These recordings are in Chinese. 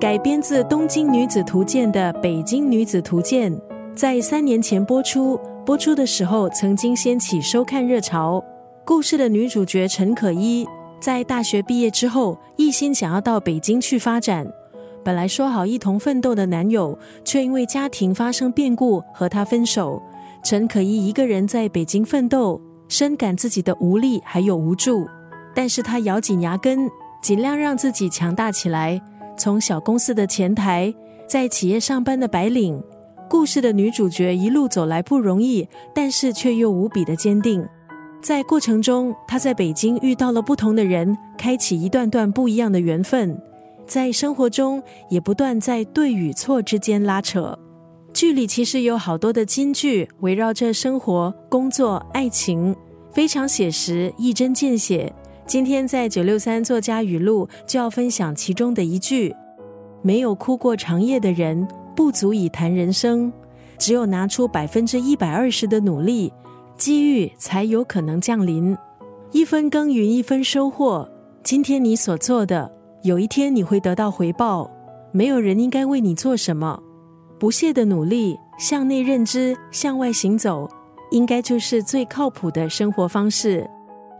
改编自《东京女子图鉴》的《北京女子图鉴》，在三年前播出。播出的时候，曾经掀起收看热潮。故事的女主角陈可依，在大学毕业之后，一心想要到北京去发展。本来说好一同奋斗的男友，却因为家庭发生变故和她分手。陈可依一个人在北京奋斗，深感自己的无力还有无助。但是她咬紧牙根，尽量让自己强大起来。从小公司的前台，在企业上班的白领，故事的女主角一路走来不容易，但是却又无比的坚定。在过程中，她在北京遇到了不同的人，开启一段段不一样的缘分。在生活中，也不断在对与错之间拉扯。剧里其实有好多的金句，围绕着生活、工作、爱情，非常写实，一针见血。今天在九六三作家语录就要分享其中的一句：“没有哭过长夜的人，不足以谈人生。只有拿出百分之一百二十的努力，机遇才有可能降临。一分耕耘一分收获。今天你所做的，有一天你会得到回报。没有人应该为你做什么。不懈的努力，向内认知，向外行走，应该就是最靠谱的生活方式。”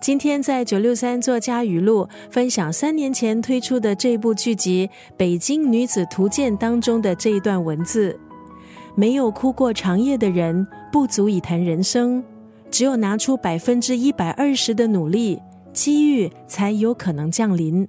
今天在九六三作家语录分享三年前推出的这部剧集《北京女子图鉴》当中的这一段文字：没有哭过长夜的人，不足以谈人生；只有拿出百分之一百二十的努力，机遇才有可能降临。